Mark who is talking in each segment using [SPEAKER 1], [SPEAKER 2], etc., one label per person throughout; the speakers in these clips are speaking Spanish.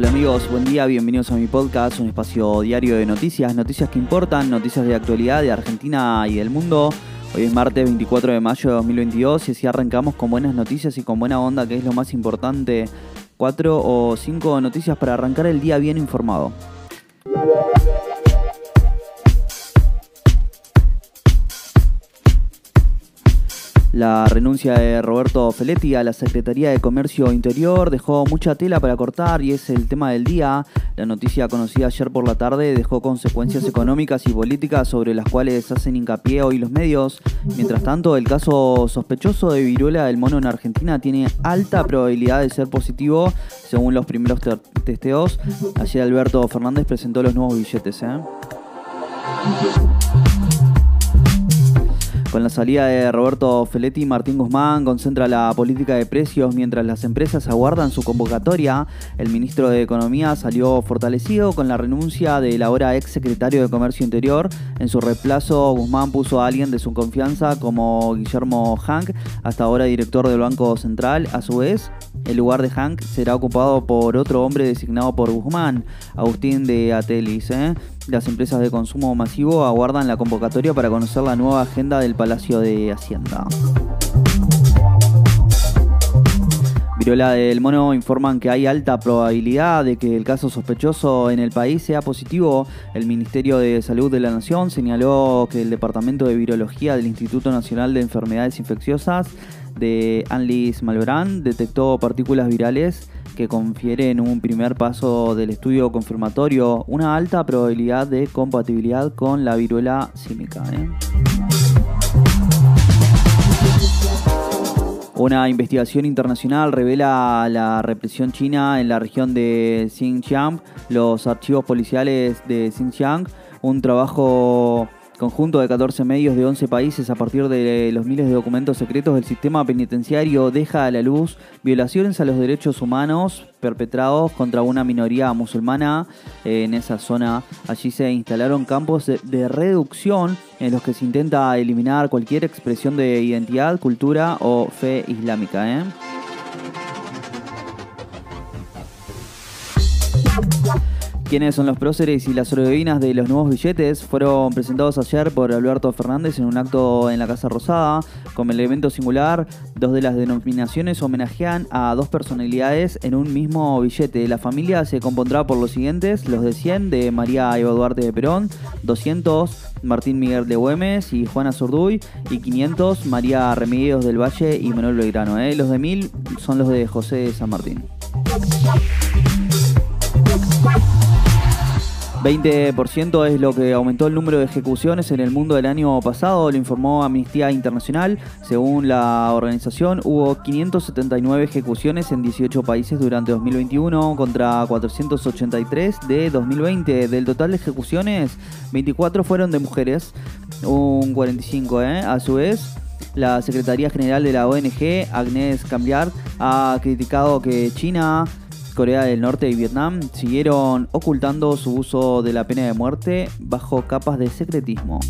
[SPEAKER 1] amigos? Buen día, bienvenidos a mi podcast, un espacio diario de noticias, noticias que importan, noticias de actualidad de Argentina y del mundo. Hoy es martes 24 de mayo de 2022 y así arrancamos con buenas noticias y con buena onda, que es lo más importante. Cuatro o cinco noticias para arrancar el día bien informado. La renuncia de Roberto Feletti a la Secretaría de Comercio Interior dejó mucha tela para cortar y es el tema del día. La noticia conocida ayer por la tarde dejó consecuencias económicas y políticas sobre las cuales hacen hincapié hoy los medios. Mientras tanto, el caso sospechoso de viruela del mono en Argentina tiene alta probabilidad de ser positivo según los primeros testeos. Ayer Alberto Fernández presentó los nuevos billetes. ¿eh? Con la salida de Roberto Feletti, Martín Guzmán concentra la política de precios mientras las empresas aguardan su convocatoria. El ministro de Economía salió fortalecido con la renuncia del ahora ex secretario de Comercio Interior. En su reemplazo, Guzmán puso a alguien de su confianza como Guillermo Hank, hasta ahora director del Banco Central. A su vez, el lugar de Hank será ocupado por otro hombre designado por Guzmán, Agustín de Atelis. ¿eh? Las empresas de consumo masivo aguardan la convocatoria para conocer la nueva agenda del Palacio de Hacienda. Virola del Mono informan que hay alta probabilidad de que el caso sospechoso en el país sea positivo. El Ministerio de Salud de la Nación señaló que el Departamento de Virología del Instituto Nacional de Enfermedades Infecciosas de Anlis Malbrán detectó partículas virales que confieren un primer paso del estudio confirmatorio una alta probabilidad de compatibilidad con la viruela símica. ¿eh? Una investigación internacional revela la represión china en la región de Xinjiang, los archivos policiales de Xinjiang, un trabajo conjunto de 14 medios de 11 países a partir de los miles de documentos secretos del sistema penitenciario deja a la luz violaciones a los derechos humanos perpetrados contra una minoría musulmana eh, en esa zona. Allí se instalaron campos de, reducción en los que se intenta eliminar cualquier expresión de identidad, cultura o fe islámica. ¿eh? Quiénes son los próceres y las sobrevivinas de los nuevos billetes fueron presentados ayer por Alberto Fernández en un acto en la Casa Rosada. Como elemento singular, dos de las denominaciones homenajean a dos personalidades en un mismo billete. La familia se compondrá por los siguientes, los de 100 de María Eva Duarte de Perón, 200 Martín Miguel de Güemes y Juana Zurduy y 500 María Remedios del Valle y Manuel Belgrano. ¿eh? Los de 1000 son los de José San Martín. 20% es lo que aumentó el número de ejecuciones en el mundo del año pasado, lo informó Amnistía Internacional. Según la organización, hubo 579 ejecuciones en 18 países durante 2021 contra 483 de 2020. Del total de ejecuciones, 24 fueron de mujeres, un 45, ¿eh? A su vez, la Secretaría General de la ONG, Agnes Cambiar, ha criticado que China Corea del Norte y Vietnam siguieron ocultando su uso de la pena de muerte bajo capas de secretismo.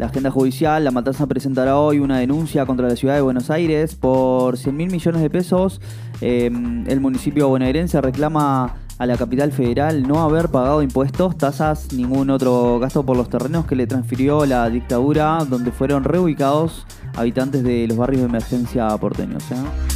[SPEAKER 1] La agenda judicial, la Matanza presentará hoy una denuncia contra la ciudad de Buenos Aires por 100 mil millones de pesos. Em, el municipio bonaerense reclama a la capital federal no haber pagado impuestos, tasas, ningún otro gasto por los terrenos que le transfirió la dictadura, donde fueron reubicados habitantes de los barrios de emergencia porteños. ¿eh?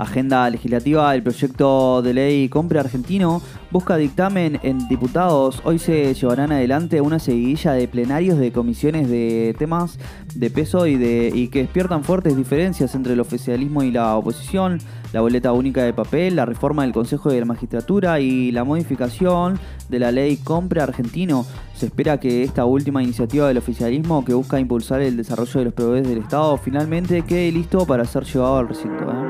[SPEAKER 1] Agenda legislativa, el proyecto de ley Compre Argentino busca dictamen en diputados. Hoy se llevarán adelante una seguidilla de plenarios de comisiones de temas de peso y, de, y que despiertan fuertes diferencias entre el oficialismo y la oposición. La boleta única de papel, la reforma del Consejo de la Magistratura y la modificación de la ley Compre Argentino. Se espera que esta última iniciativa del oficialismo que busca impulsar el desarrollo de los proveedores del Estado finalmente quede listo para ser llevado al recinto. ¿eh?